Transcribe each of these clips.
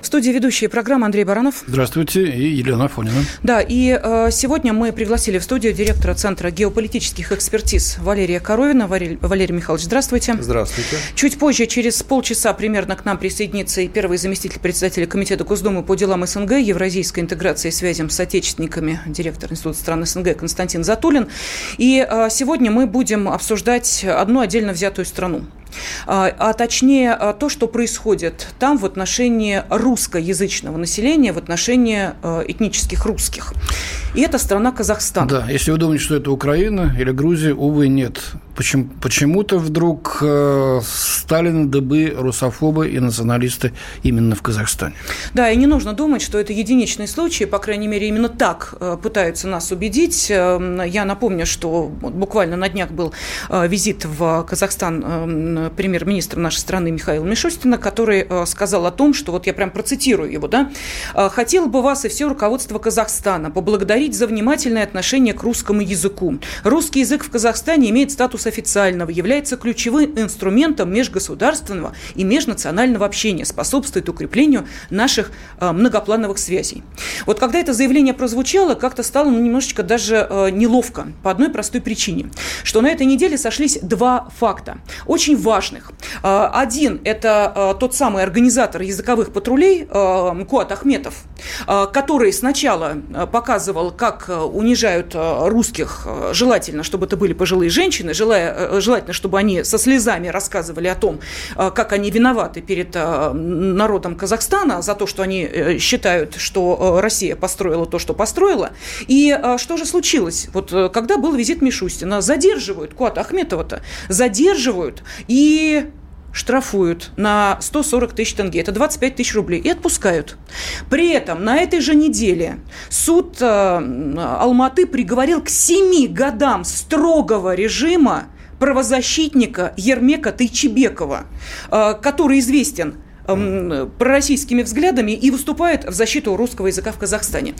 В студии ведущая программы Андрей Баранов. Здравствуйте, и Елена Афонина. Да, и э, сегодня мы пригласили в студию директора Центра геополитических экспертиз Валерия Коровина. Валерий, Валерий Михайлович, здравствуйте. Здравствуйте. Чуть позже, через полчаса примерно к нам присоединится и первый заместитель председателя Комитета Госдумы по делам СНГ, евразийской интеграции и связям с отечественниками, директор Института стран СНГ Константин Затулин. И э, сегодня мы будем обсуждать одну отдельно взятую страну. А, а точнее а, то, что происходит там в отношении русскоязычного населения, в отношении а, этнических русских. И это страна Казахстан. Да, если вы думаете, что это Украина или Грузия, увы, нет. Почему, почему-то вдруг э, стали на дыбы русофобы и националисты именно в Казахстане. Да, и не нужно думать, что это единичный случай, по крайней мере, именно так э, пытаются нас убедить. Э, я напомню, что буквально на днях был э, визит в Казахстан э, премьер-министра нашей страны Михаила Мишустина, который э, сказал о том, что, вот я прям процитирую его, да, «Э, «хотел бы вас и все руководство Казахстана поблагодарить за внимательное отношение к русскому языку. Русский язык в Казахстане имеет статус официального, является ключевым инструментом межгосударственного и межнационального общения, способствует укреплению наших э, многоплановых связей. Вот когда это заявление прозвучало, как-то стало немножечко даже э, неловко по одной простой причине, что на этой неделе сошлись два факта, очень важных. Э, один – это тот самый организатор языковых патрулей Куат Ахметов, который сначала показывал, как унижают русских, желательно, чтобы это были пожилые женщины, желательно желая, э, желательно, чтобы они со слезами рассказывали о том, э, как они виноваты перед э, народом Казахстана за то, что они считают, что Россия построила то, что построила. И что же случилось? Вот когда был визит Мишустина, задерживают Куата Ахметова-то, задерживают и штрафуют на 140 тысяч тенге, это 25 тысяч рублей, и отпускают. При этом на этой же неделе суд э, Алматы приговорил к 7 годам строгого режима правозащитника Ермека Тайчебекова, э, который известен э, пророссийскими взглядами и выступает в защиту русского языка в Казахстане.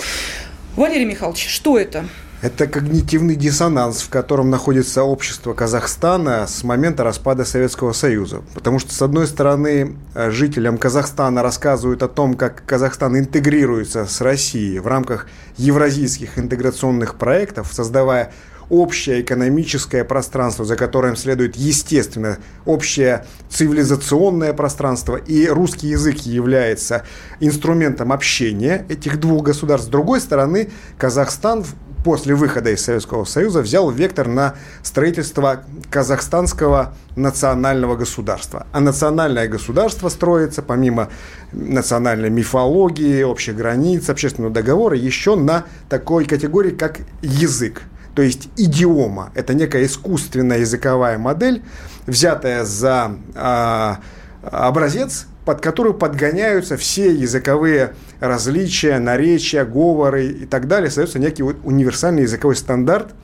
Валерий Михайлович, что это? Это когнитивный диссонанс, в котором находится общество Казахстана с момента распада Советского Союза. Потому что, с одной стороны, э, жителям Казахстана рассказывают о том, как Казахстан интегрируется с Россией в рамках евразийских интеграционных проектов, создавая общее экономическое пространство, за которым следует, естественно, общее цивилизационное пространство, и русский язык является инструментом общения этих двух государств. С другой стороны, Казахстан после выхода из Советского Союза взял вектор на строительство казахстанского национального государства. А национальное государство строится, помимо национальной мифологии, общих границ, общественного договора, еще на такой категории, как язык. То есть идиома – это некая искусственная языковая модель, взятая за э, образец под которую подгоняются все языковые различия, наречия, говоры и так далее. Создается некий вот универсальный языковой стандарт,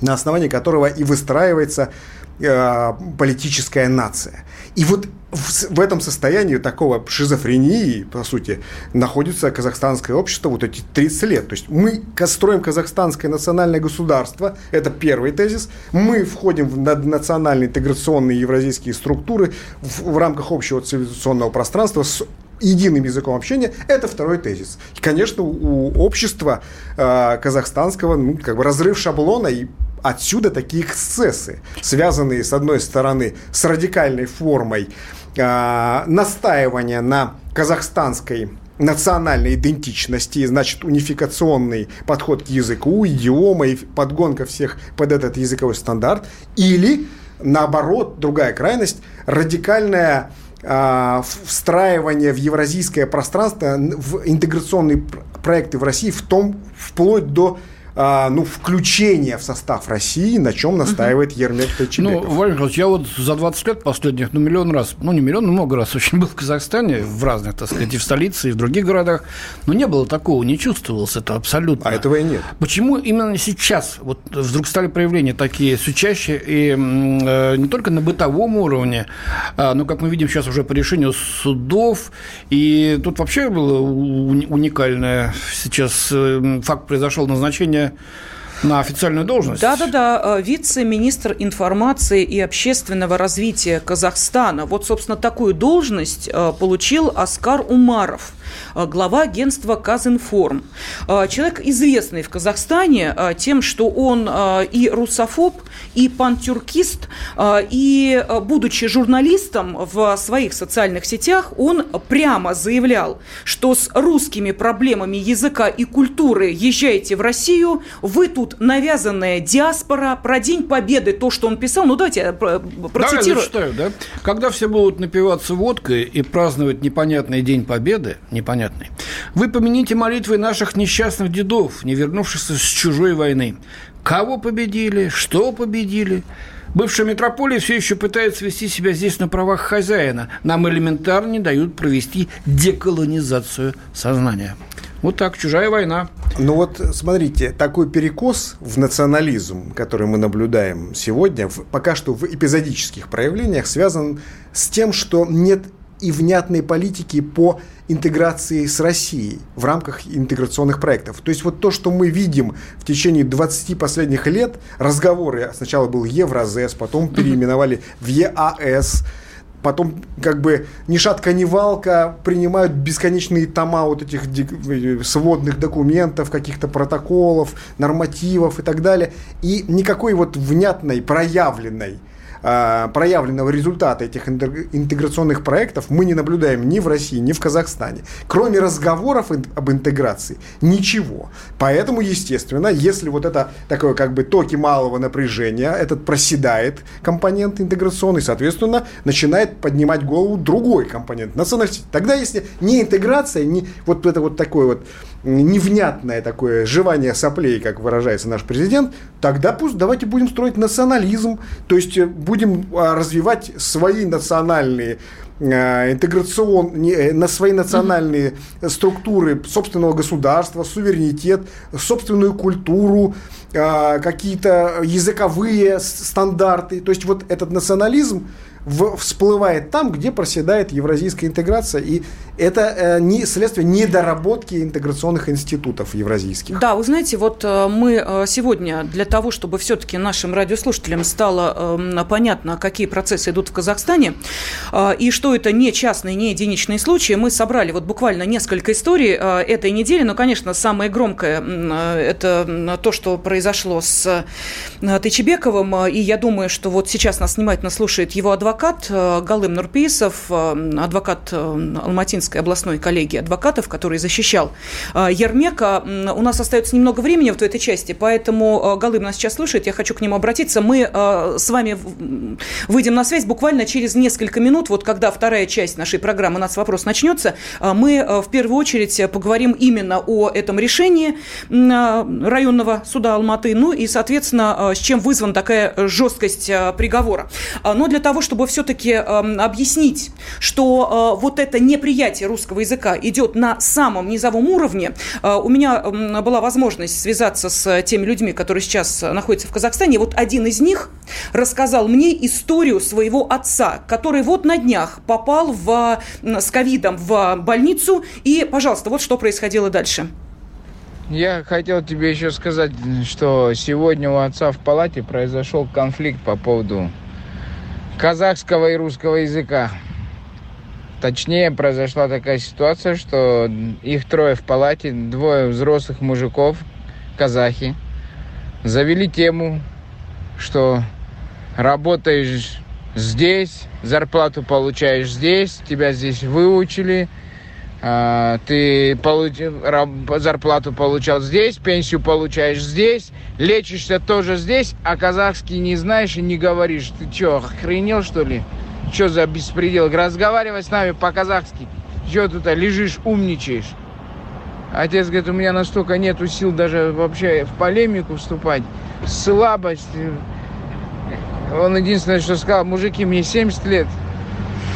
на основании которого и выстраивается э, политическая нация. И вот в, этом состоянии такого шизофрении, по сути, находится казахстанское общество вот эти 30 лет. То есть мы строим казахстанское национальное государство, это первый тезис. Мы входим в национальные интеграционные евразийские структуры в, в рамках общего цивилизационного пространства с единым языком общения, это второй тезис. И, конечно, у общества э, казахстанского ну, как бы разрыв шаблона и Отсюда такие эксцессы, связанные, с одной стороны, с радикальной формой э, настаивания на казахстанской национальной идентичности, значит, унификационный подход к языку, идиома и подгонка всех под этот языковой стандарт, или, наоборот, другая крайность, радикальная встраивание в евразийское пространство, в интеграционные проекты в России, в том, вплоть до а, ну, включения в состав России, на чем настаивает Ермек Тайчебеков. Ну, Владимир я вот за 20 лет последних, ну, миллион раз, ну, не миллион, но много раз очень был в Казахстане, в разных, так сказать, и в столице, и в других городах, но не было такого, не чувствовалось это абсолютно. А этого и нет. Почему именно сейчас вот вдруг стали проявления такие все чаще, и э, не только на бытовом уровне, а, но, как мы видим сейчас уже по решению судов, и тут вообще было уникальное сейчас э, факт произошел назначение на официальную должность. Да-да-да, э, вице-министр информации и общественного развития Казахстана. Вот, собственно, такую должность э, получил Оскар Умаров – глава агентства Казинформ. Э, человек известный в Казахстане э, тем, что он и русофоб, и пантюркист, и, будучи журналистом в своих социальных сетях, он прямо заявлял, что с русскими проблемами языка и культуры езжайте в Россию, вы тут навязанная диаспора, про День Победы, то, что он писал, ну давайте я процитирую. Да, я зачитаю, да? Когда все будут напиваться водкой и праздновать непонятный День Победы, непонятный. Вы помяните молитвы наших несчастных дедов, не вернувшихся с чужой войны. Кого победили, что победили. Бывшая метрополия все еще пытается вести себя здесь на правах хозяина. Нам элементарно не дают провести деколонизацию сознания. Вот так, чужая война. Ну вот, смотрите, такой перекос в национализм, который мы наблюдаем сегодня, пока что в эпизодических проявлениях, связан с тем, что нет и внятной политики по интеграции с Россией в рамках интеграционных проектов. То есть вот то, что мы видим в течение 20 последних лет, разговоры, сначала был Евразес, потом переименовали в ЕАС, потом как бы ни шатка, ни валка принимают бесконечные тома вот этих сводных документов, каких-то протоколов, нормативов и так далее. И никакой вот внятной, проявленной проявленного результата этих интеграционных проектов мы не наблюдаем ни в России, ни в Казахстане. Кроме разговоров об интеграции, ничего. Поэтому, естественно, если вот это такое как бы токи малого напряжения, этот проседает компонент интеграционный, соответственно, начинает поднимать голову другой компонент национальности. Тогда, если не интеграция, не вот это вот такое вот невнятное такое жевание соплей, как выражается наш президент, тогда пусть давайте будем строить национализм, то есть будем будем а, развивать свои национальные а, интеграцион, э, на свои национальные структуры собственного государства, суверенитет, собственную культуру, какие-то языковые стандарты. То есть вот этот национализм, всплывает там, где проседает евразийская интеграция. И это э, не, следствие недоработки интеграционных институтов евразийских. Да, вы знаете, вот э, мы э, сегодня для того, чтобы все-таки нашим радиослушателям стало э, понятно, какие процессы идут в Казахстане, и что это не частные, не единичные случаи, мы собрали вот буквально несколько историй этой недели. Но, конечно, самое громкое это то, что произошло с Тычебековым. И я думаю, что вот сейчас нас внимательно слушает его адвокат адвокат э, Галым Нурпейсов, э, адвокат э, Алматинской областной коллегии адвокатов, который защищал Ермека. У нас остается немного времени в этой части, поэтому Галым нас сейчас слушает, я хочу к нему обратиться. Мы с вами выйдем на связь буквально через несколько минут, вот когда вторая часть нашей программы «У нас вопрос» начнется, мы в первую очередь поговорим именно о этом решении районного суда Алматы, ну и, соответственно, с чем вызвана такая жесткость приговора. Но для того, чтобы все-таки э, объяснить, что э, вот это неприятие русского языка идет на самом низовом уровне, э, у меня э, была возможность связаться с теми людьми, которые сейчас находятся в Казахстане. Вот один из них рассказал мне историю своего отца, который вот на днях попал в, с ковидом в больницу. И, пожалуйста, вот что происходило дальше. Я хотел тебе еще сказать, что сегодня у отца в палате произошел конфликт по поводу казахского и русского языка. Точнее, произошла такая ситуация, что их трое в палате, двое взрослых мужиков, казахи, завели тему, что работаешь здесь, зарплату получаешь здесь, тебя здесь выучили – ты получил, зарплату получал здесь, пенсию получаешь здесь, лечишься тоже здесь, а казахский не знаешь и не говоришь. Ты что, охренел что ли? Что за беспредел? Разговаривай с нами по-казахски. Что тут лежишь, умничаешь? Отец говорит, у меня настолько нету сил даже вообще в полемику вступать. Слабость. Он единственное, что сказал, мужики, мне 70 лет.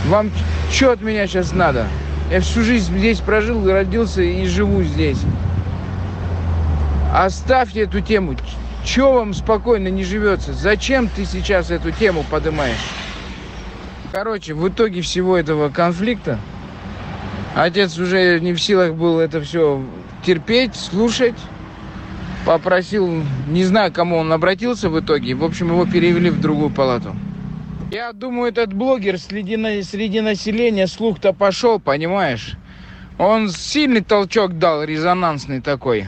Вам что от меня сейчас надо? Я всю жизнь здесь прожил, родился и живу здесь. Оставьте эту тему. Чего вам спокойно не живется? Зачем ты сейчас эту тему поднимаешь? Короче, в итоге всего этого конфликта отец уже не в силах был это все терпеть, слушать. Попросил, не знаю, кому он обратился в итоге. В общем, его перевели в другую палату. Я думаю, этот блогер среди, среди населения слух-то пошел, понимаешь? Он сильный толчок дал, резонансный такой,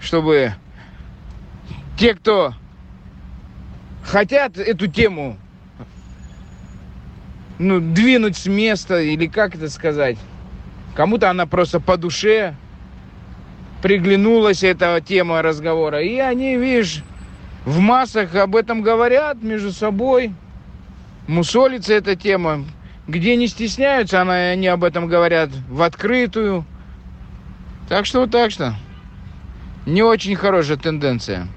чтобы те, кто хотят эту тему ну, двинуть с места, или как это сказать, кому-то она просто по душе приглянулась эта тема разговора. И они, видишь, в массах об этом говорят между собой, мусолится эта тема. Где не стесняются, она, они об этом говорят в открытую. Так что вот так что. Не очень хорошая тенденция.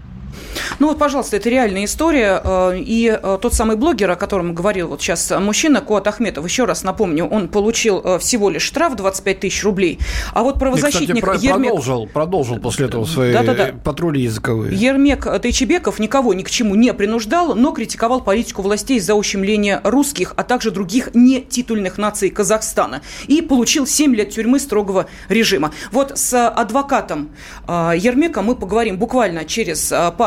Ну вот, пожалуйста, это реальная история. Э, и э, тот самый блогер, о котором говорил вот сейчас мужчина, Куат Ахметов, еще раз напомню, он получил э, всего лишь штраф 25 тысяч рублей. А вот правозащитник и, кстати, Ермек... продолжил, продолжил после этого свои да, да, да. патрули языковые. Ермек Тайчебеков никого ни к чему не принуждал, но критиковал политику властей за ущемление русских, а также других нетитульных наций Казахстана. И получил 7 лет тюрьмы строгого режима. Вот с адвокатом Ермека мы поговорим буквально через пару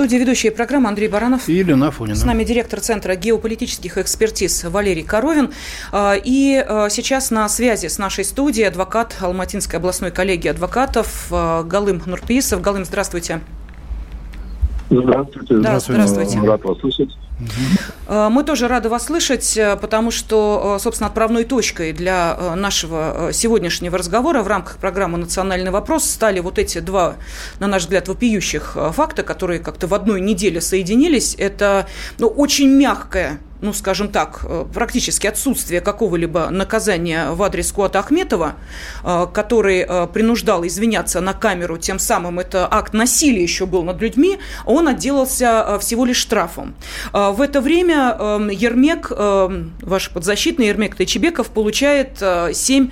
студии ведущая программы Андрей Баранов. И Елена Афонина. С нами директор Центра геополитических экспертиз Валерий Коровин. А, и а, сейчас на связи с нашей студией адвокат Алматинской областной коллегии адвокатов а, Галым Нурпиисов. Галым, здравствуйте. Здравствуйте. Да, здравствуйте. Рад вас слышать. Э, мы тоже рады вас слышать, э, потому что, э, собственно, отправной точкой для нашего сегодняшнего разговора в рамках программы «Национальный вопрос» стали вот эти два, на наш взгляд, вопиющих факта, которые как-то в одной неделе соединились. Это ну, очень мягкое ну, скажем так, практически отсутствие какого-либо наказания в адрес Куата Ахметова, который принуждал извиняться на камеру, тем самым это акт насилия еще был над людьми, он отделался всего лишь штрафом. В это время Ермек, ваш подзащитный Ермек Тайчебеков, получает 7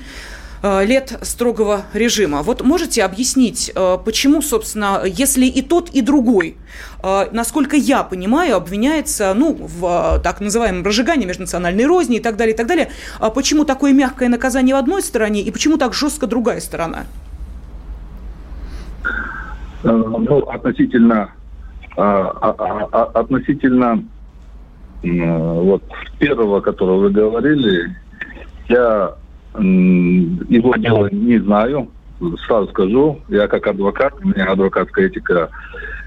Э, лет строгого режима. Вот можете объяснить, э, почему, собственно, если и тот, и другой, э, насколько я понимаю, обвиняется ну, в так называемом разжигании межнациональной розни и так далее, и так далее, а почему такое мягкое наказание в одной стороне и почему так жестко другая сторона? Ну, относительно, а, а, а, относительно вот первого, которого вы говорили, я его дело не знаю, сразу скажу. Я как адвокат, у меня адвокатская этика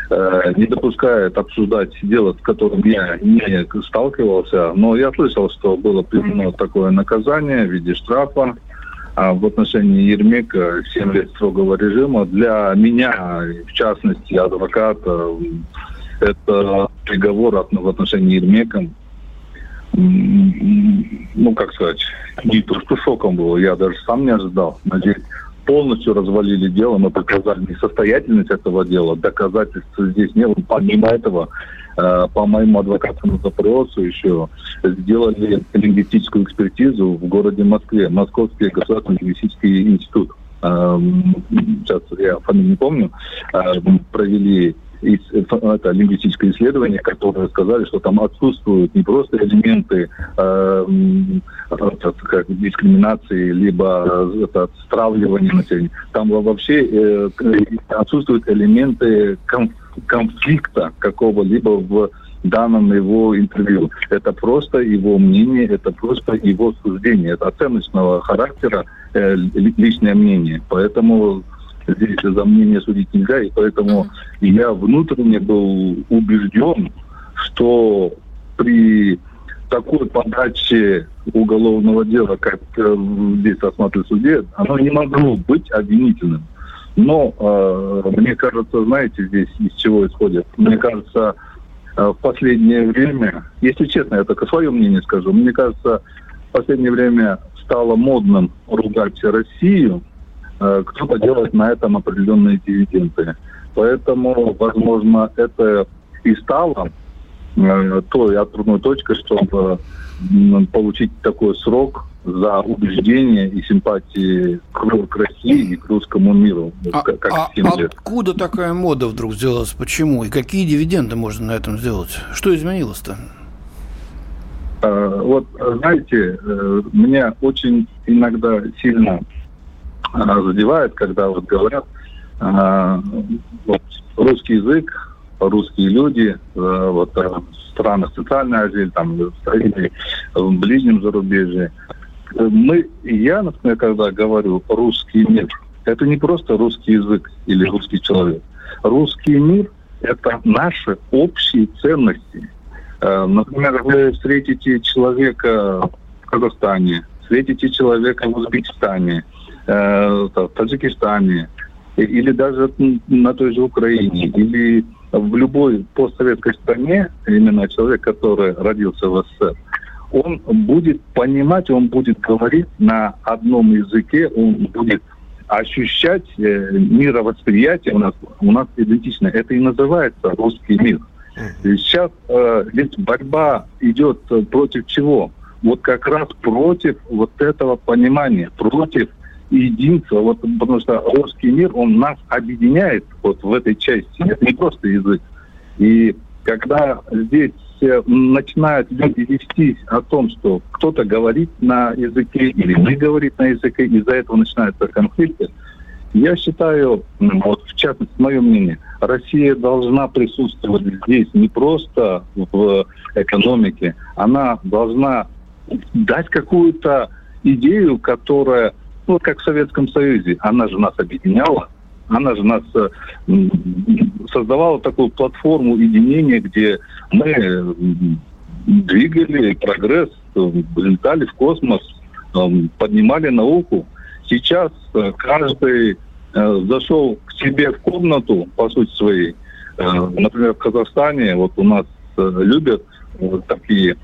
э, не допускает обсуждать дело, с которым я не сталкивался. Но я слышал, что было применено такое наказание в виде штрафа а в отношении Ермека 7 лет строгого режима. Для меня, в частности, адвоката, это приговор в отношении Ермека ну, как сказать, не то, что шоком было, я даже сам не ожидал. Надеюсь, полностью развалили дело, мы показали несостоятельность этого дела, доказательств здесь не было. Помимо этого, э, по моему адвокатному запросу еще сделали лингвистическую экспертизу в городе Москве, Московский государственный лингвистический институт. Эм, сейчас я фамилию не помню, э, провели это лингвистическое исследование, которое сказали, что там отсутствуют не просто элементы э, как, дискриминации, либо это стравливания населения, там вообще э, отсутствуют элементы конф, конфликта какого-либо в данном его интервью. Это просто его мнение, это просто его суждение, это оценочного характера э, личное мнение. Поэтому здесь за мнение судить нельзя, и поэтому я внутренне был убежден, что при такой подачи уголовного дела, как э, здесь рассматривает суде, оно не могло быть обвинительным. Но э, мне кажется, знаете, здесь из чего исходит? Мне кажется, э, в последнее время, если честно, я только свое мнение скажу, мне кажется, в последнее время стало модным ругать Россию, кто-то делает на этом определенные дивиденды. Поэтому, возможно, это и стало э, той отправной точкой, чтобы получить такой срок за убеждение и симпатии к, к России и к русскому миру. А, как а откуда такая мода вдруг сделалась? Почему? И какие дивиденды можно на этом сделать? Что изменилось-то? А, вот, знаете, э, меня очень иногда сильно задевает, когда вот говорят, а, вот, русский язык, русские люди, э, вот э, в странах Центральной Азии, там, в в ближнем зарубежье. Мы, я, например, когда говорю русский мир, это не просто русский язык или русский человек. Русский мир – это наши общие ценности. Э, например, вы встретите человека в Казахстане, встретите человека в Узбекистане, в Таджикистане, или даже на той же Украине, или в любой постсоветской стране, именно человек, который родился в СССР, он будет понимать, он будет говорить на одном языке, он будет ощущать э, мировосприятие у нас, у нас идентично. Это и называется русский мир. И сейчас э, ведь борьба идет против чего? Вот как раз против вот этого понимания, против единство, вот, потому что русский мир, он нас объединяет вот в этой части. Это не просто язык. И когда здесь э, начинают люди вестись о том, что кто-то говорит на языке или мы говорим на языке, из-за этого начинаются конфликты, я считаю, вот в частности, мое мнение, Россия должна присутствовать здесь не просто в экономике, она должна дать какую-то идею, которая ну, как в Советском Союзе. Она же нас объединяла, она же нас э, создавала такую платформу единения, где мы двигали прогресс, летали в космос, поднимали науку. Сейчас э, каждый э, зашел к себе в комнату, по сути своей. Например, в Казахстане вот у нас любят такие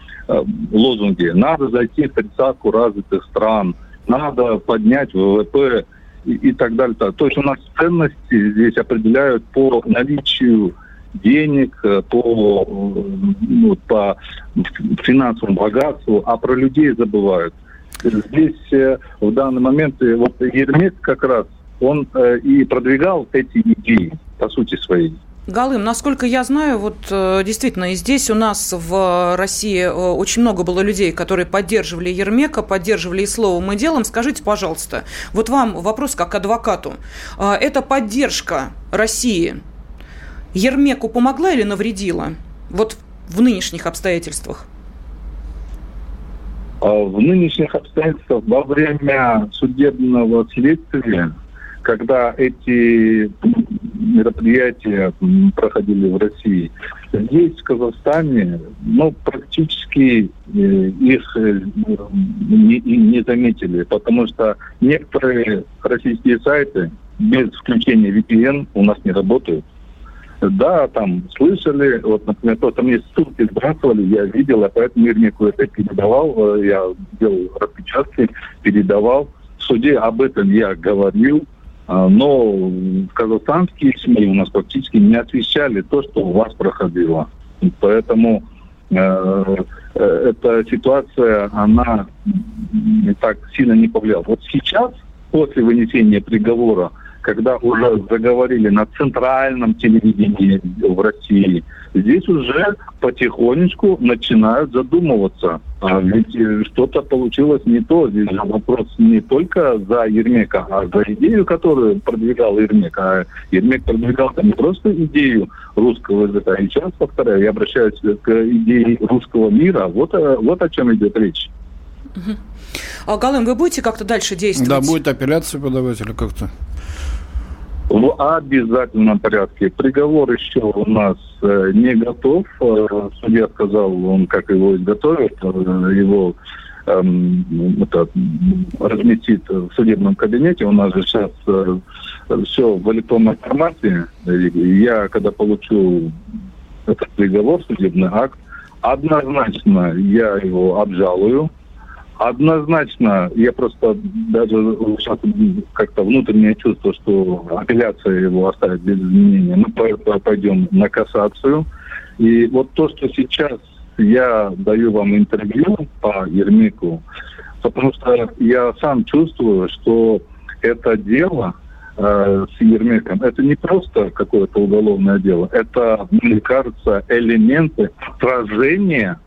лозунги. Надо зайти в тридцатку развитых стран – надо поднять ВВП и, и так далее. То есть у нас ценности здесь определяют по наличию денег, э, по, ну, по финансовому богатству, а про людей забывают. Здесь э, в данный момент э, вот Ермек как раз, он и продвигал эти идеи, по сути своей. Галым, насколько я знаю, вот э, действительно и здесь у нас в России э, очень много было людей, которые поддерживали Ермека, поддерживали и словом, и делом. Скажите, пожалуйста, вот вам вопрос как адвокату. Э, эта поддержка России Ермеку помогла или навредила? Вот в нынешних обстоятельствах? В нынешних обстоятельствах во время судебного следствия когда эти мероприятия проходили в России, здесь, в Казахстане, ну, практически э, их э, не, не заметили, потому что некоторые российские сайты без включения VPN у нас не работают. Да, там слышали, вот, например, то, там мне ссылки сбрасывали, я видел, а поэтому Мирнику это передавал, э, я делал распечатки, передавал. В суде об этом я говорил, но казахстанские СМИ у нас практически не освещали то, что у вас проходило. Поэтому э, э, эта ситуация, она так сильно не повлияла. Вот сейчас, после вынесения приговора, когда уже заговорили на центральном телевидении в России, здесь уже потихонечку начинают задумываться. А ведь э, что-то получилось не то. Здесь же вопрос не только за Ермека, а за идею, которую продвигал Ермек. А Ермек продвигал не просто идею русского языка. И сейчас, повторяю, я обращаюсь к идее русского мира. Вот, э, вот о чем идет речь. А, Галым, вы будете как-то дальше действовать? Да, будет апелляцию подавать или как-то? В обязательном порядке. Приговор еще у нас э, не готов. Э, судья сказал, он как его изготовит, э, его эм, это, разместит в судебном кабинете. У нас же сейчас все в электронном формате. Я, когда получу этот приговор, судебный акт, однозначно я его обжалую Однозначно, я просто даже сейчас как-то внутреннее чувство, что апелляция его оставит без изменения. Мы пойдем на кассацию. И вот то, что сейчас я даю вам интервью по Ермику, потому что я сам чувствую, что это дело э, с Ермеком, это не просто какое-то уголовное дело, это, мне кажется, элементы отражения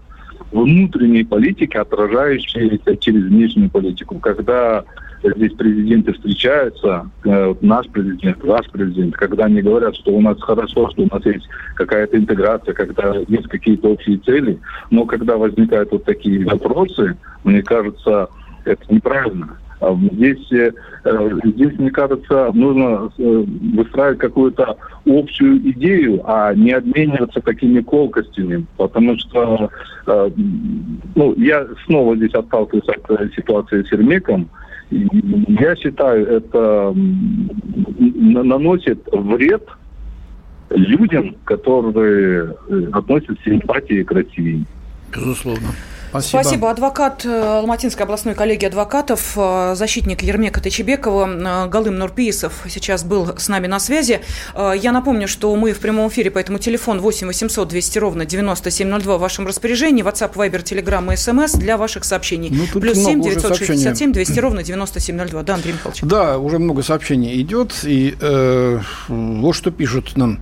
внутренней политики, отражающейся через внешнюю политику. Когда здесь президенты встречаются, э, наш президент, ваш президент, когда они говорят, что у нас хорошо, что у нас есть какая-то интеграция, когда есть какие-то общие цели, но когда возникают вот такие вопросы, мне кажется, это неправильно. А здесь, э, здесь, мне кажется, нужно э, выстраивать какую-то общую идею, а не обмениваться такими колкостями, потому что э, ну, я снова здесь отталкиваюсь от ситуации с Ермеком. Я считаю, это наносит вред людям, которые относятся с симпатией к России. Безусловно. Спасибо. Спасибо. Адвокат э, Алматинской областной коллегии адвокатов, э, защитник Ермека Тачебекова, э, Галым Нурпиисов сейчас был с нами на связи. Я напомню, что мы в прямом эфире, поэтому телефон 8 800 200 ровно 9702 в вашем распоряжении, WhatsApp, Viber, Telegram и SMS для ваших сообщений. Ну, Плюс 7 967 200 ровно 9702. Да, Андрей Михайлович. Да, уже много сообщений идет. И э, вот что пишут нам.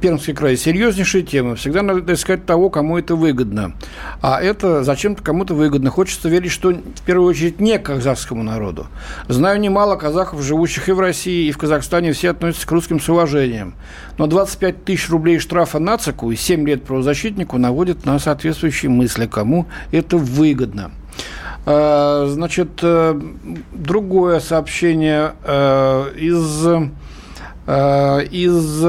Пермский край. Серьезнейшая тема. Всегда надо искать того, кому это выгодно. А это зачем-то кому-то выгодно. Хочется верить, что в первую очередь не казахскому народу. Знаю немало казахов, живущих и в России, и в Казахстане, все относятся к русским с уважением. Но 25 тысяч рублей штрафа нацику и 7 лет правозащитнику наводят на соответствующие мысли, кому это выгодно. А, значит, э, другое сообщение э, из э, из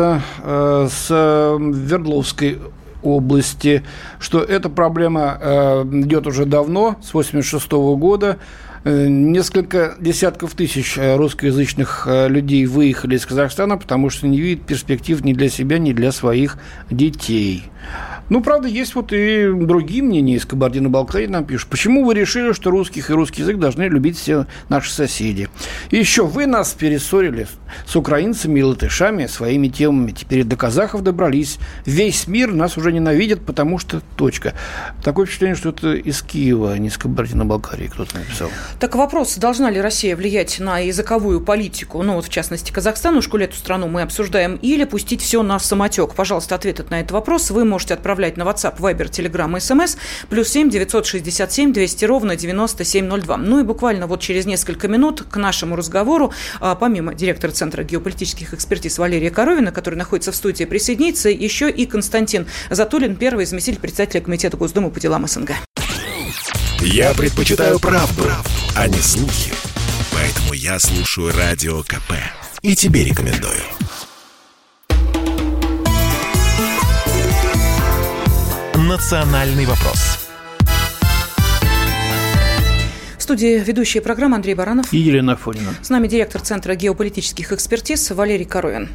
с Вердловской области, что эта проблема э, идет уже давно, с 1986 года. Э, несколько десятков тысяч э, русскоязычных людей выехали из Казахстана, потому что не видят перспектив ни для себя, ни для своих детей. Ну, правда, есть вот и другие мнения из Кабардино-Балкарии нам пишут. Почему вы решили, что русских и русский язык должны любить все наши соседи? И еще вы нас перессорили с украинцами и латышами своими темами. Теперь до казахов добрались. Весь мир нас уже ненавидит, потому что точка. Такое впечатление, что это из Киева, а не из Кабардино-Балкарии кто-то написал. Так вопрос, должна ли Россия влиять на языковую политику, ну вот в частности Казахстан, уж эту страну мы обсуждаем, или пустить все на самотек? Пожалуйста, ответ на этот вопрос вы можете отправлять на WhatsApp, Viber, Telegram и SMS. Плюс 7 967 200 ровно 9702. Ну и буквально вот через несколько минут к нашему разговору, а, помимо директора Центра геополитических экспертиз Валерия Коровина, который находится в студии, присоединится еще и Константин Затулин, первый заместитель председателя Комитета Госдумы по делам СНГ. Я предпочитаю правду, а не слухи. Поэтому я слушаю Радио КП. И тебе рекомендую. «Национальный вопрос». В студии ведущая программы Андрей Баранов и Елена Фонина. С нами директор Центра геополитических экспертиз Валерий Коровин.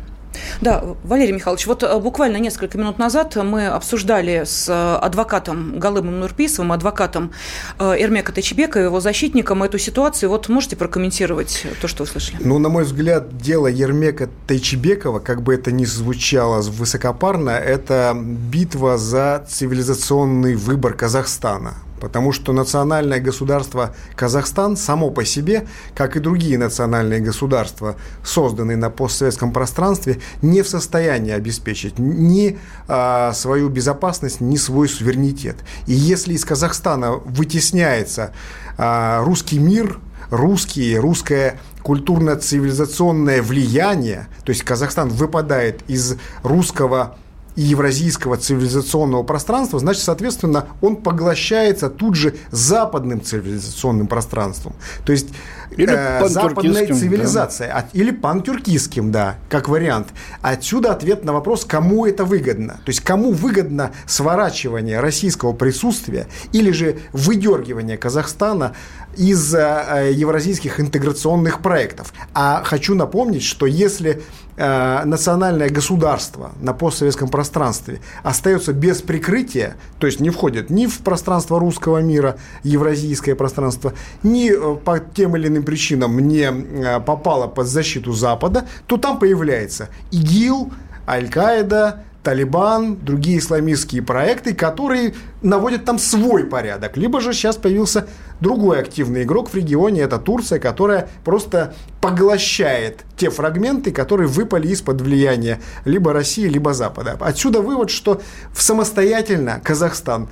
Да, Валерий Михайлович, вот э, буквально несколько минут назад мы обсуждали с э, адвокатом Галымом Нурписовым, адвокатом э, Эрмека Тачебека, его защитником эту ситуацию. Вот можете прокомментировать то, что услышали? Ну, на мой взгляд, дело Ермека Тайчебекова, как бы это ни звучало высокопарно, это битва за цивилизационный выбор Казахстана. Потому что национальное государство Казахстан само по себе, как и другие национальные государства, созданные на постсоветском пространстве, не в состоянии обеспечить ни а, свою безопасность, ни свой суверенитет. И если из Казахстана вытесняется а, русский мир, русские, русское культурно-цивилизационное влияние, то есть Казахстан выпадает из русского евразийского цивилизационного пространства, значит, соответственно, он поглощается тут же западным цивилизационным пространством. То есть или э, западная цивилизация. Да. Или пантюркистским, да, как вариант. Отсюда ответ на вопрос, кому это выгодно. То есть, кому выгодно сворачивание российского присутствия или же выдергивание Казахстана из э, евразийских интеграционных проектов. А хочу напомнить, что если э, национальное государство на постсоветском пространстве остается без прикрытия, то есть не входит ни в пространство русского мира, евразийское пространство, ни э, по тем или иным причинам не э, попало под защиту Запада, то там появляется ИГИЛ, Аль-Каида, Талибан, другие исламистские проекты, которые наводят там свой порядок. Либо же сейчас появился другой активный игрок в регионе, это Турция, которая просто поглощает те фрагменты, которые выпали из-под влияния либо России, либо Запада. Отсюда вывод, что самостоятельно Казахстан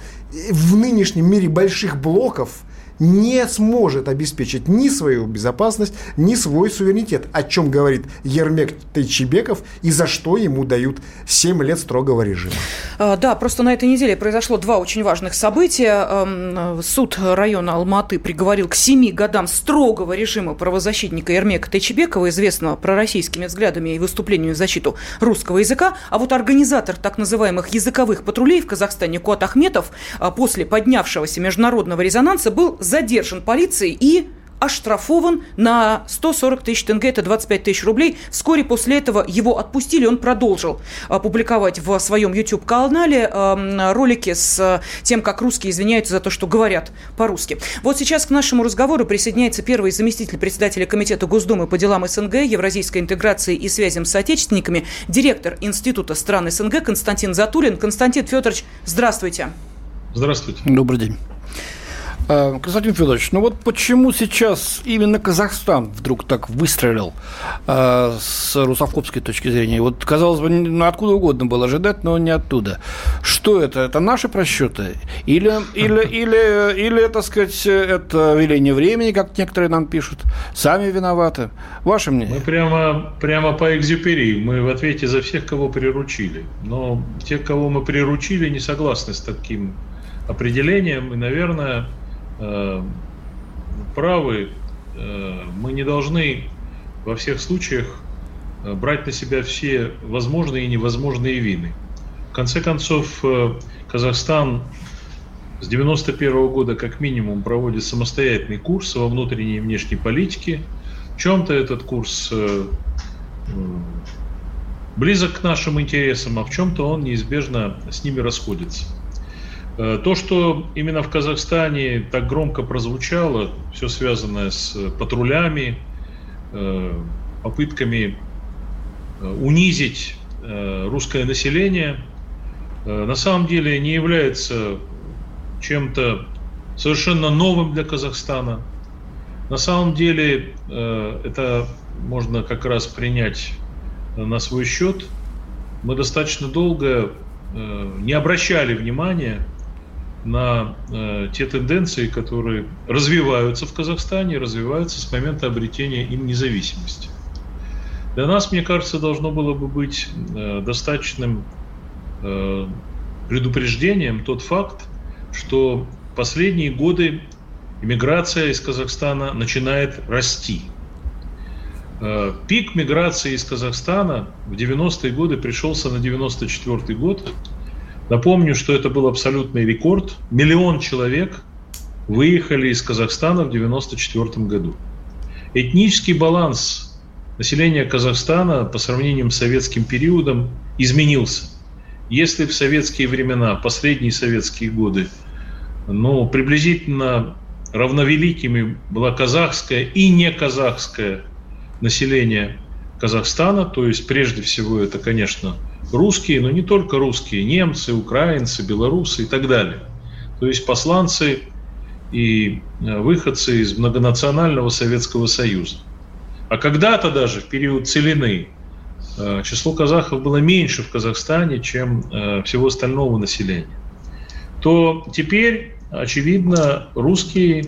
в нынешнем мире больших блоков – не сможет обеспечить ни свою безопасность, ни свой суверенитет, о чем говорит Ермек Тайчебеков и за что ему дают 7 лет строгого режима. А, да, просто на этой неделе произошло два очень важных события. Суд района Алматы приговорил к 7 годам строгого режима правозащитника Ермека Тайчебекова, известного пророссийскими взглядами и выступлениями в защиту русского языка. А вот организатор так называемых языковых патрулей в Казахстане Куат Ахметов а, после поднявшегося международного резонанса был задержан полицией и оштрафован на 140 тысяч тенге, это 25 тысяч рублей. Вскоре после этого его отпустили, он продолжил а, публиковать в своем YouTube-канале а, ролики с тем, как русские извиняются за то, что говорят по-русски. Вот сейчас к нашему разговору присоединяется первый заместитель председателя Комитета Госдумы по делам СНГ, евразийской интеграции и связям с отечественниками, директор Института стран СНГ Константин Затулин. Константин Федорович, здравствуйте. Здравствуйте. Добрый день. Э, Константин Федорович, ну вот почему сейчас именно Казахстан вдруг так выстрелил э, с русофобской точки зрения? Вот, казалось бы, ну, откуда угодно было ожидать, но не оттуда. Что это? Это наши просчеты? Или, или, или, или так сказать, это веление времени, как некоторые нам пишут? Сами виноваты? Ваше мнение? Мы прямо, прямо по экзюпери. Мы в ответе за всех, кого приручили. Но те, кого мы приручили, не согласны с таким определением. И, наверное, правы, э, мы не должны во всех случаях э, брать на себя все возможные и невозможные вины. В конце концов, Казахстан с 91 года как минимум проводит самостоятельный курс во внутренней и внешней политике. В чем-то этот курс близок к нашим интересам, а в чем-то он неизбежно с ними расходится. Э, то, что именно в Казахстане так громко прозвучало, все связанное с патрулями, э, попытками э, унизить русское население, на самом деле не является чем-то совершенно новым для Казахстана. На самом деле это можно как раз принять на свой счет. Мы достаточно долго не обращали внимания на э, те тенденции, которые развиваются в Казахстане, развиваются с момента обретения им независимости. Для нас, мне кажется, должно было бы быть э, достаточным э, предупреждением тот факт, что последние годы иммиграция из Казахстана начинает расти. Э, пик миграции из Казахстана в 90-е годы пришелся на 94 год, Напомню, что это был абсолютный рекорд. Миллион человек выехали из Казахстана в 1994 году. Этнический баланс населения Казахстана по сравнению с советским периодом изменился. Если в советские времена, последние советские годы, ну, приблизительно равновеликими была казахское и не казахское население Казахстана, то есть прежде всего это, конечно, русские, но не только русские, немцы, украинцы, белорусы и так далее. То есть посланцы и э, выходцы из многонационального Советского Союза. А когда-то даже в период целины э, число казахов было меньше в Казахстане, чем э, всего остального населения. То теперь, очевидно, русские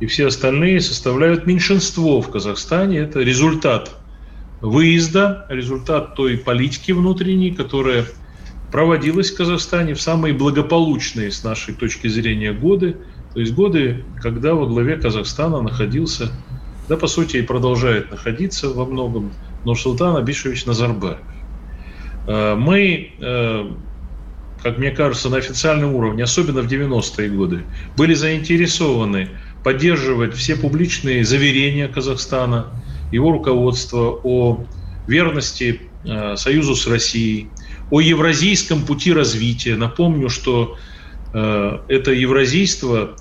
и все остальные составляют меньшинство в Казахстане. Это результат выезда, результат той политики внутренней, которая проводилась в Казахстане в самые благополучные с нашей точки зрения годы, то есть годы, когда во главе Казахстана находился, да, по сути, и продолжает находиться во многом Нурсултан Абишевич Назарбаев. Э, мы, э, как мне кажется, на официальном уровне, особенно в 90-е годы, были заинтересованы поддерживать все публичные заверения Казахстана, его руководства о верности э, союзу с Россией, о евразийском пути развития. Напомню, что это евразийство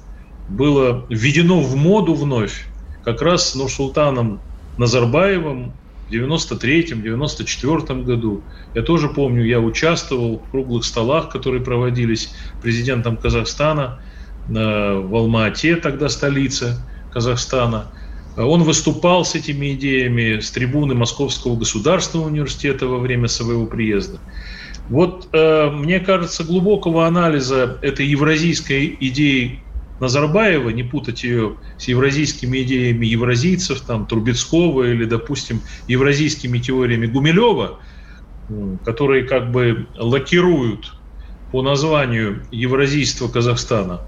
было введено в моду вновь как раз Нурсултаном Назарбаевым в 93-м, 94 году. Я тоже помню, я участвовал в круглых столах, которые проводились президентом Казахстана э, в Алма-Ате, тогда столица Казахстана. Он выступал с этими идеями с трибуны Московского государственного университета во время своего приезда. Вот, э, мне кажется, глубокого анализа этой евразийской идеи Назарбаева, не путать ее с евразийскими идеями евразийцев, там, Трубецкого или, допустим, евразийскими теориями Гумилева, которые как бы лакируют по названию евразийства Казахстана.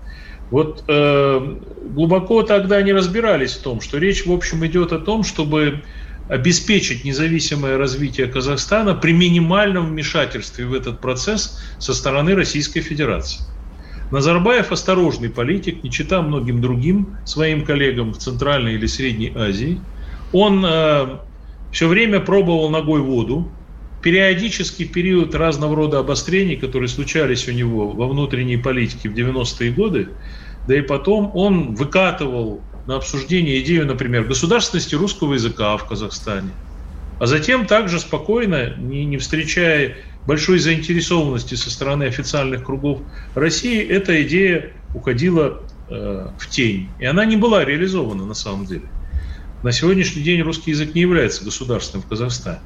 Вот э, глубоко тогда не разбирались в том, что речь, в общем, идет о том, чтобы обеспечить независимое развитие Казахстана при минимальном вмешательстве в этот процесс со стороны Российской Федерации. Назарбаев осторожный политик, не чита многим другим своим коллегам в Центральной или Средней Азии. Он э, все время пробовал ногой воду. Периодически в период разного рода обострений, которые случались у него во внутренней политике в 90-е годы, да и потом он выкатывал на обсуждение идею, например, государственности русского языка в Казахстане. А затем также спокойно, не, не встречая большой заинтересованности со стороны официальных кругов России эта идея уходила э, в тень. И она не была реализована на самом деле. На сегодняшний день русский язык не является государственным в Казахстане.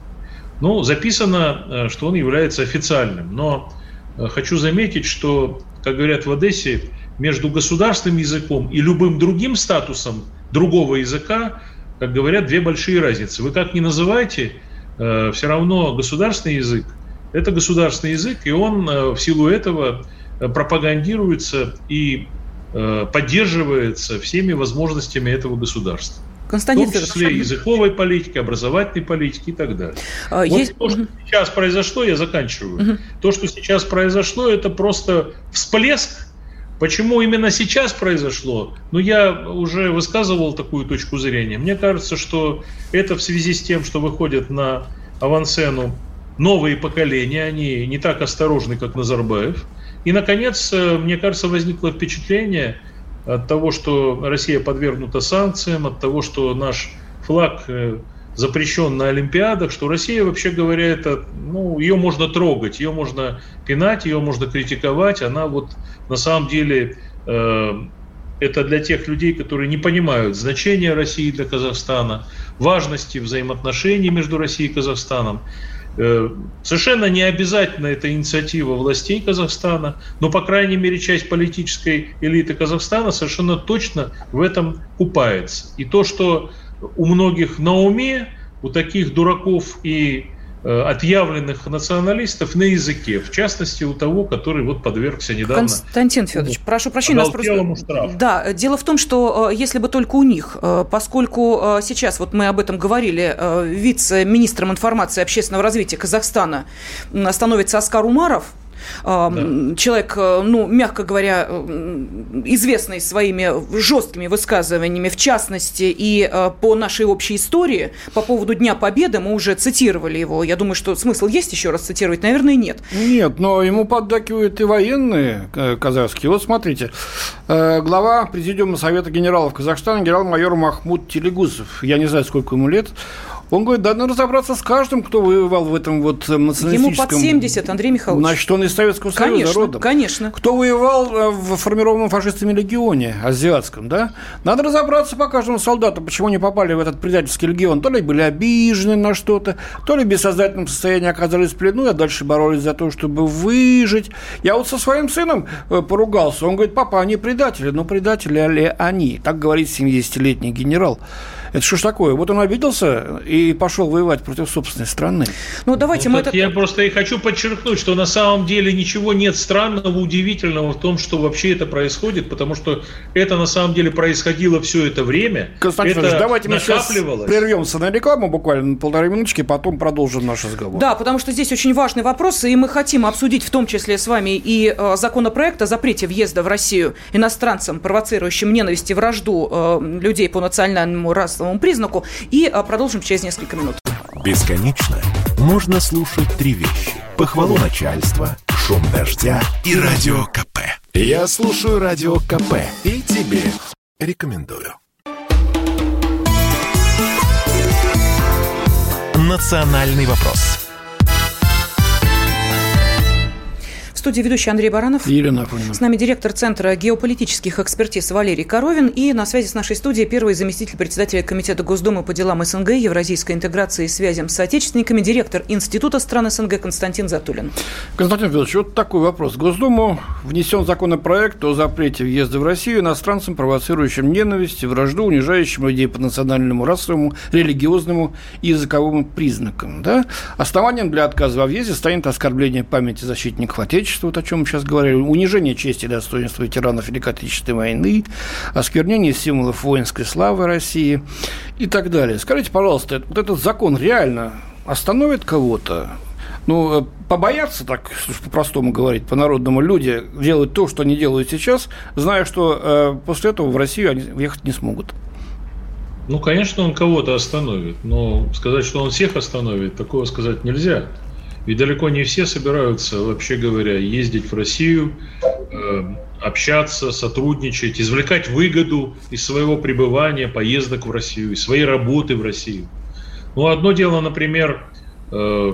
Ну, записано, э, что он является официальным. Но э, хочу заметить, что, как говорят в Одессе, между государственным языком и любым другим статусом другого языка, как говорят, две большие разницы. Вы как ни называете, э, все равно государственный язык это государственный язык, и он в силу этого пропагандируется и поддерживается всеми возможностями этого государства. Константин в том числе Федорович. языковой политики, образовательной политики и так далее. А, есть... Вот то, что сейчас произошло, я заканчиваю. Угу. То, что сейчас произошло, это просто всплеск. Почему именно сейчас произошло? Ну, я уже высказывал такую точку зрения. Мне кажется, что это в связи с тем, что выходят на авансцену новые поколения, они не так осторожны, как Назарбаев. И, наконец, э, мне кажется, возникло впечатление от того, что Россия подвергнута санкциям, от того, что наш флаг э, запрещен на Олимпиадах, что Россия, вообще говоря, это, ну, ее можно трогать, ее можно пинать, ее можно критиковать. Она вот на самом деле э, это для тех людей, которые не понимают значения России для Казахстана, важности взаимоотношений между Россией и Казахстаном. Э, совершенно не обязательно это инициатива властей Казахстана, но, по крайней мере, часть политической элиты Казахстана совершенно точно в этом купается. И то, что у многих на уме, у таких дураков и отъявленных националистов на языке, в частности у того, который вот подвергся недавно. Константин Федорович, ну, прошу прощения, нас просто... штраф. Да, дело в том, что э, если бы только у них, э, поскольку сейчас вот мы об этом говорили, вице-министром информации и общественного развития Казахстана становится Оскар Умаров, да. Человек, э, ну, мягко говоря, э, известный своими жесткими высказываниями, в частности, и э, по нашей общей истории, по поводу Дня Победы, мы уже цитировали его. Я думаю, что смысл есть еще раз цитировать? Наверное, нет. Нет, но ему поддакивают и военные казахские. Вот смотрите, глава Президиума Совета генералов Казахстана генерал-майор Махмуд Телегузов. Я не знаю, сколько ему лет. Он говорит, да, надо разобраться с каждым, кто воевал в этом вот националистическом... Ему под 70, Андрей Михайлович. Значит, он из Советского Союза конечно, родом. Конечно, Кто воевал э, в формированном фашистами легионе азиатском, да? Надо разобраться по каждому солдату, почему они попали в этот предательский легион. То ли были обижены на что-то, то ли в бессознательном состоянии оказались в плену, а дальше боролись за то, чтобы выжить. Я вот со своим сыном э, поругался. Он говорит, папа, они предатели. Но предатели ли они? Так говорит 70-летний генерал. Это что ж такое? Вот он обиделся и пошел воевать против собственной страны. Ну, давайте ну, мы это... Я просто и хочу подчеркнуть, что на самом деле ничего нет странного, удивительного в том, что вообще это происходит, потому что это на самом деле происходило все это время. Константин это давайте мы сейчас прервемся на рекламу буквально на полторы минуточки, потом продолжим наш разговор. Да, потому что здесь очень важный вопрос, и мы хотим обсудить в том числе с вами и э, законопроект о запрете въезда в Россию иностранцам, провоцирующим ненависть и вражду э, людей по национальному расовому признаку, и э, продолжим через несколько минут. Бесконечно можно слушать три вещи. Похвалу начальства, шум дождя и радио КП. Я слушаю радио КП и тебе рекомендую. «Национальный вопрос» студии ведущий Андрей Баранов. Елена Афонина. С нами директор Центра геополитических экспертиз Валерий Коровин. И на связи с нашей студией первый заместитель председателя Комитета Госдумы по делам СНГ, евразийской интеграции и связям с соотечественниками, директор Института стран СНГ Константин Затулин. Константин Федорович, вот такой вопрос. В Госдуму внесен законопроект о запрете въезда в Россию иностранцам, провоцирующим ненависть, вражду, унижающим людей по национальному, расовому, религиозному и языковому признакам. Да? Основанием для отказа во въезде станет оскорбление памяти защитников Отечества, человечества, вот о чем мы сейчас говорили, унижение чести и достоинства ветеранов Великой Отечественной войны, осквернение символов воинской славы России и так далее. Скажите, пожалуйста, вот этот закон реально остановит кого-то? Ну, э, побояться, так по-простому говорить, по-народному, люди делают то, что они делают сейчас, зная, что э, после этого в Россию они въехать не смогут. Ну, конечно, он кого-то остановит, но сказать, что он всех остановит, такого сказать нельзя. Ведь далеко не все собираются, вообще говоря, ездить в Россию, э, общаться, сотрудничать, извлекать выгоду из своего пребывания, поездок в Россию, из своей работы в Россию. Ну, одно дело, например, э,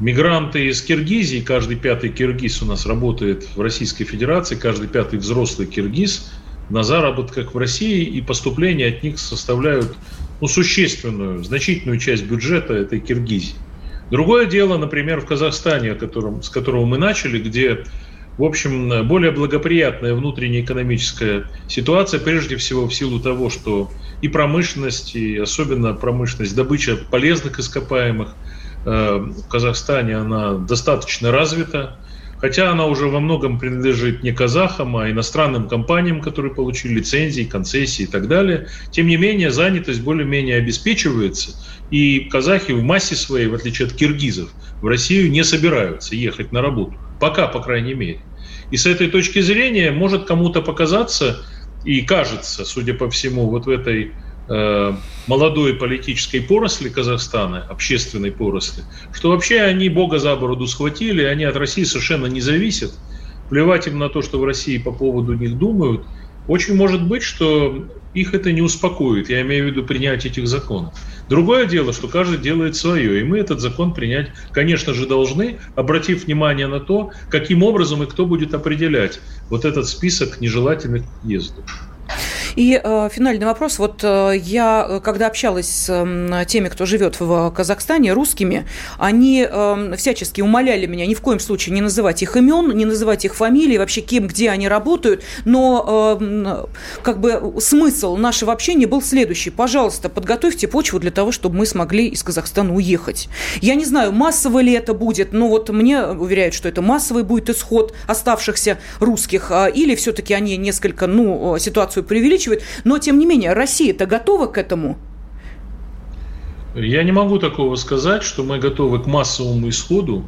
мигранты из Киргизии, каждый пятый киргиз у нас работает в Российской Федерации, каждый пятый взрослый киргиз на заработках в России, и поступления от них составляют ну, существенную, значительную часть бюджета этой Киргизии. Другое дело, например, в Казахстане, о котором, с которого мы начали, где, в общем, более благоприятная внутренняя экономическая ситуация, прежде всего в силу того, что и промышленность, и особенно промышленность, добыча полезных ископаемых э, в Казахстане, она достаточно развита. Хотя она уже во многом принадлежит не казахам, а иностранным компаниям, которые получили лицензии, концессии и так далее. Тем не менее, занятость более-менее обеспечивается. И казахи в массе своей, в отличие от киргизов, в Россию не собираются ехать на работу. Пока, по крайней мере. И с этой точки зрения может кому-то показаться, и кажется, судя по всему, вот в этой Э, молодой политической поросли Казахстана, общественной поросли, что вообще они Бога за бороду схватили, они от России совершенно не зависят. Плевать им на то, что в России по поводу них думают. Очень может быть, что их это не успокоит. Я имею в виду принятие этих законов. Другое дело, что каждый делает свое. И мы этот закон принять, конечно же, должны, обратив внимание на то, каким образом и кто будет определять вот этот список нежелательных въездов. И э, финальный вопрос. Вот э, я, э, когда общалась с э, теми, кто живет в Казахстане, русскими, они э, всячески умоляли меня ни в коем случае не называть их имен, не называть их фамилии, вообще кем, где они работают. Но э, как бы смысл нашего общения был следующий. Пожалуйста, подготовьте почву для того, чтобы мы смогли из Казахстана уехать. Я не знаю, массово ли это будет, но вот мне уверяют, что это массовый будет исход оставшихся русских, а, или все-таки они несколько, ну, ситуацию преувеличивают, обеспечивает. Но, тем не менее, Россия-то готова к этому? Я не могу такого сказать, что мы готовы к массовому исходу.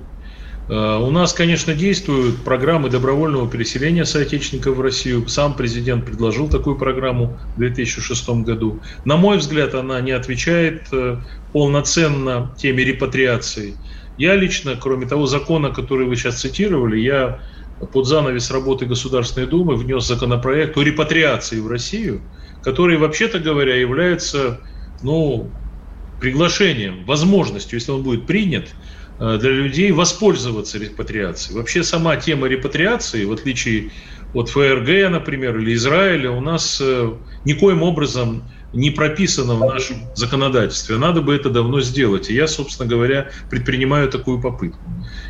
Э, у нас, конечно, действуют программы добровольного переселения соотечественников в Россию. Сам президент предложил такую программу в 2006 году. На мой взгляд, она не отвечает э, полноценно теме репатриации. Я лично, кроме того закона, который вы сейчас цитировали, я под занавес работы Государственной Думы внес законопроект о репатриации в Россию, который, вообще-то говоря, является ну, приглашением, возможностью, если он будет принят, э, для людей воспользоваться репатриацией. Вообще сама тема репатриации, в отличие от ФРГ, например, или Израиля, у нас э, никоим образом не прописано в нашем законодательстве. Надо бы это давно сделать. И я, собственно говоря, предпринимаю такую попытку.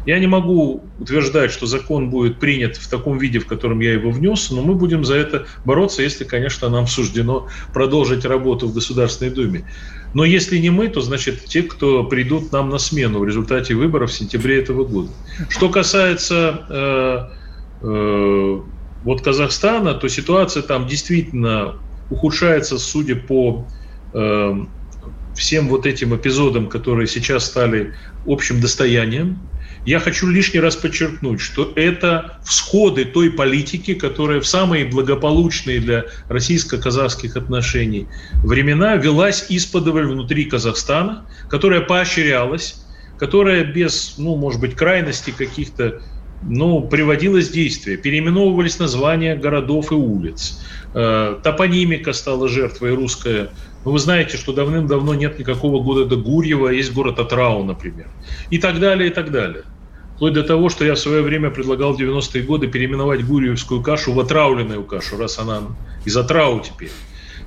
Я не могу утверждать, что закон будет принят в таком виде, в котором я его внес, но мы будем за это бороться, если, конечно, нам суждено продолжить работу в Государственной Думе. Но если не мы, то значит те, кто придут нам на смену в результате выборов в сентябре этого года. Что касается э, э, вот Казахстана, то ситуация там действительно ухудшается, судя по э, всем вот этим эпизодам, которые сейчас стали общим достоянием. Я хочу лишний раз подчеркнуть, что это всходы той политики, которая в самые благополучные для российско-казахских отношений времена велась исподоволь внутри Казахстана, которая поощрялась, которая без, ну, может быть, крайности каких-то ну, приводилось действие. Переименовывались названия городов и улиц. Э, топонимика стала жертвой русская. Ну, вы знаете, что давным-давно нет никакого города Гурьева, а есть город Атрау, например. И так далее, и так далее. Вплоть до того, что я в свое время предлагал в 90-е годы переименовать гурьевскую кашу в отравленную кашу, раз она из Атрау теперь.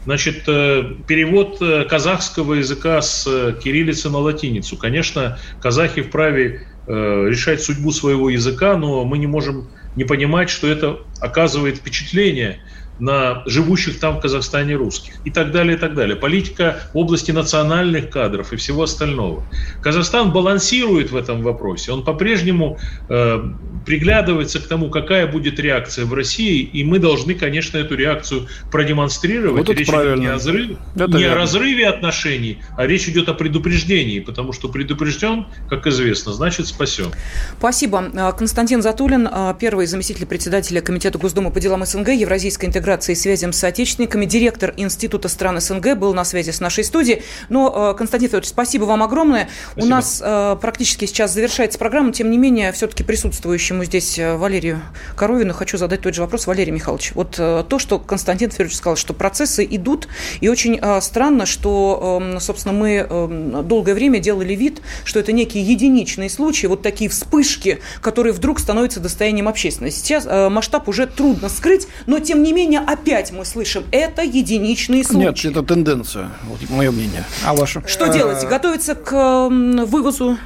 Значит, э, перевод э, казахского языка с кириллицы на латиницу. Конечно, казахи вправе решать судьбу своего языка, но мы не можем не понимать, что это оказывает впечатление на живущих там в Казахстане русских и так далее, и так далее. Политика в области национальных кадров и всего остального. Казахстан балансирует в этом вопросе. Он по-прежнему э, приглядывается к тому, какая будет реакция в России, и мы должны, конечно, эту реакцию продемонстрировать. Вот речь правильно. идет не, о, взрыве, не о разрыве отношений, а речь идет о предупреждении, потому что предупрежден, как известно, значит спасен. Спасибо. Константин Затулин, первый заместитель председателя Комитета Госдумы по делам СНГ, Евразийской интеграции интеграции и связям с соотечественниками, директор Института стран СНГ, был на связи с нашей студией. Но, э, Константин Федорович, спасибо вам огромное. Спасибо. У нас э, практически сейчас завершается программа, тем не менее, все-таки присутствующему здесь э, Валерию Коровину хочу задать тот же вопрос. Валерий Михайлович, вот то, что Константин Федорович сказал, что процессы идут, и очень странно, что, эм, собственно, мы эм, долгое время делали вид, что это некие единичные случаи, вот такие вспышки, которые вдруг становятся достоянием общественности. Сейчас масштаб уже трудно скрыть, но, тем не менее, сегодня опять мы слышим, это единичные случаи. Нет, это тенденция, вот мое мнение. А ваше? Что делать? Готовиться к вывозу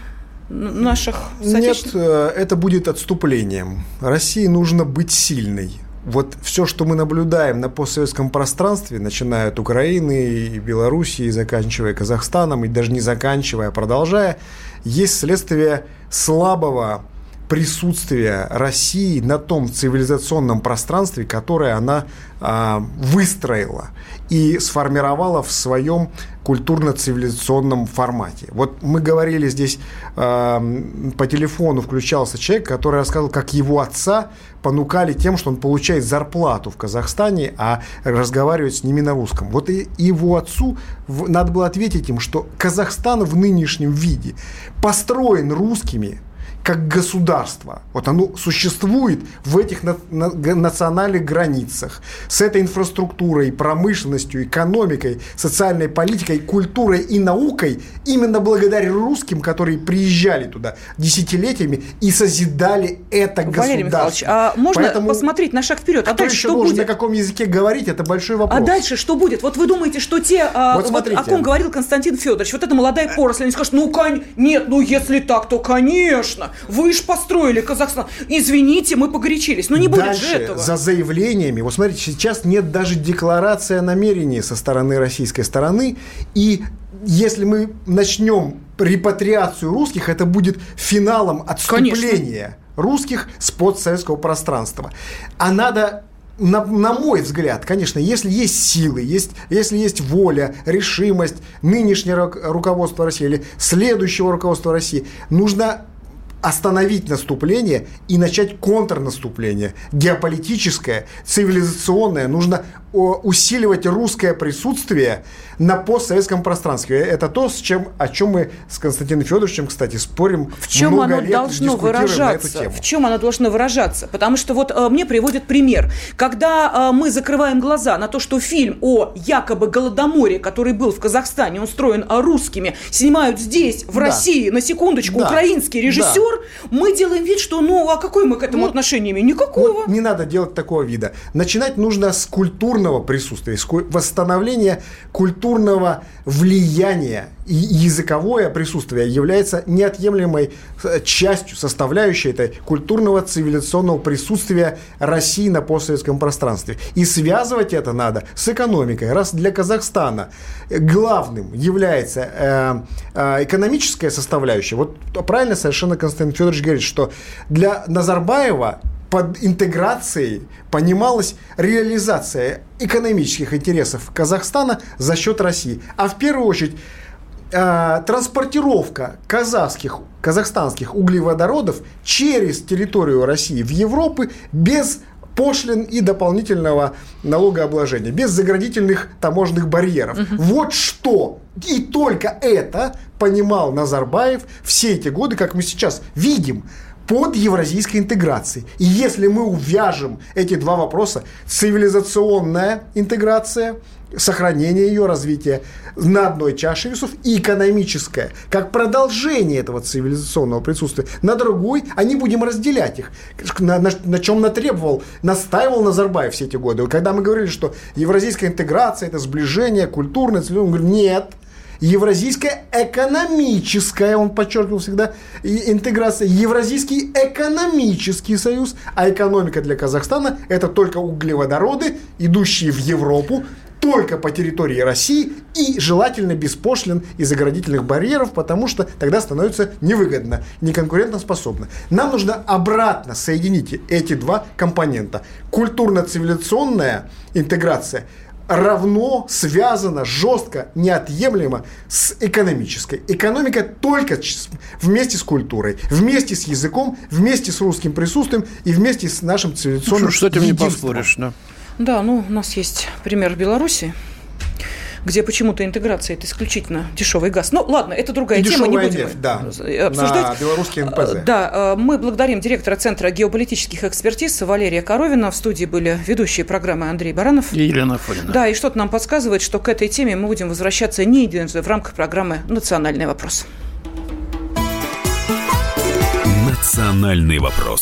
наших Нет, э, это будет отступлением. России нужно быть сильной. Вот все, что мы наблюдаем на постсоветском пространстве, начиная от Украины и Белоруссии, заканчивая Казахстаном, и даже не заканчивая, а продолжая, есть следствие слабого присутствие России на том цивилизационном пространстве, которое она э, выстроила и сформировала в своем культурно-цивилизационном формате. Вот мы говорили здесь э, по телефону, включался человек, который рассказывал, как его отца понукали тем, что он получает зарплату в Казахстане, а разговаривает с ними на русском. Вот и его отцу надо было ответить им, что Казахстан в нынешнем виде построен русскими, как государство. Вот оно существует в этих на, на, национальных границах. С этой инфраструктурой, промышленностью, экономикой, социальной политикой, культурой и наукой именно благодаря русским, которые приезжали туда десятилетиями и созидали это Валерий государство. Михайлович, а можно Поэтому посмотреть на шаг вперед? А дальше еще что будет? на каком языке говорить, это большой вопрос. А дальше что будет? Вот вы думаете, что те, а, вот, вот о ком говорил Константин Федорович, вот эта молодая поросль, они скажут, ну, кон... нет, ну, если так, то, конечно, вы же построили Казахстан. Извините, мы погорячились. Но не будет Дальше, же этого. за заявлениями. Вот смотрите, сейчас нет даже декларации о намерении со стороны российской стороны. И если мы начнем репатриацию русских, это будет финалом отступления Конечно. русских с подсоветского пространства. А надо на, на мой взгляд, конечно, если есть силы, есть, если есть воля, решимость нынешнего руководства России или следующего руководства России, нужно остановить наступление и начать контрнаступление. Геополитическое, цивилизационное. Нужно усиливать русское присутствие на постсоветском пространстве. Это то, с чем, о чем мы с Константином Федоровичем, кстати, спорим В чем много оно лет, должно выражаться? В чем оно должно выражаться? Потому что вот э, мне приводят пример. Когда э, мы закрываем глаза на то, что фильм о якобы Голодоморе, который был в Казахстане, он строен русскими, снимают здесь, в да. России, на секундочку, да. украинский режиссер, да. мы делаем вид, что ну а какое мы к этому ну, отношение имеем? Никакого. Вот не надо делать такого вида. Начинать нужно с культуры культурного присутствия, восстановление культурного влияния и языковое присутствие является неотъемлемой э, частью, составляющей этой культурного цивилизационного присутствия России на постсоветском пространстве. И связывать это надо с экономикой. Раз для Казахстана главным является э, э, экономическая составляющая, вот правильно совершенно Константин Федорович говорит, что для Назарбаева под интеграцией понималась реализация экономических интересов Казахстана за счет России. А в первую очередь э, транспортировка казахских, казахстанских углеводородов через территорию России в Европу без пошлин и дополнительного налогообложения, без заградительных таможенных барьеров. Угу. Вот что и только это понимал Назарбаев все эти годы, как мы сейчас видим под евразийской интеграцией. И если мы увяжем эти два вопроса, цивилизационная интеграция, сохранение ее развития на одной чаше весов и экономическое, как продолжение этого цивилизационного присутствия на другой, а не будем разделять их, на, на, на чем натребовал, настаивал Назарбаев все эти годы. Когда мы говорили, что евразийская интеграция – это сближение культурное, он говорит, нет, Евразийская экономическая, он подчеркивал всегда, интеграция, Евразийский экономический союз, а экономика для Казахстана – это только углеводороды, идущие в Европу, только по территории России и желательно без пошлин и заградительных барьеров, потому что тогда становится невыгодно, неконкурентоспособно. Нам нужно обратно соединить эти два компонента. Культурно-цивилизационная интеграция – равно связано жестко, неотъемлемо с экономической. Экономика только вместе с культурой, вместе с языком, вместе с русским присутствием и вместе с нашим цивилизационным ну, что, что ты мне поспоришь, да? Да, ну, у нас есть пример Беларуси, где почему-то интеграция – это исключительно дешевый газ. Ну, ладно, это другая и тема, не будем нефть, да, обсуждать. На белорусский НПЗ. Э, да, э, мы благодарим директора Центра геополитических экспертиз Валерия Коровина. В студии были ведущие программы Андрей Баранов. И Елена Фонина. Да, и что-то нам подсказывает, что к этой теме мы будем возвращаться не единожды в рамках программы «Национальный вопрос». «Национальный вопрос».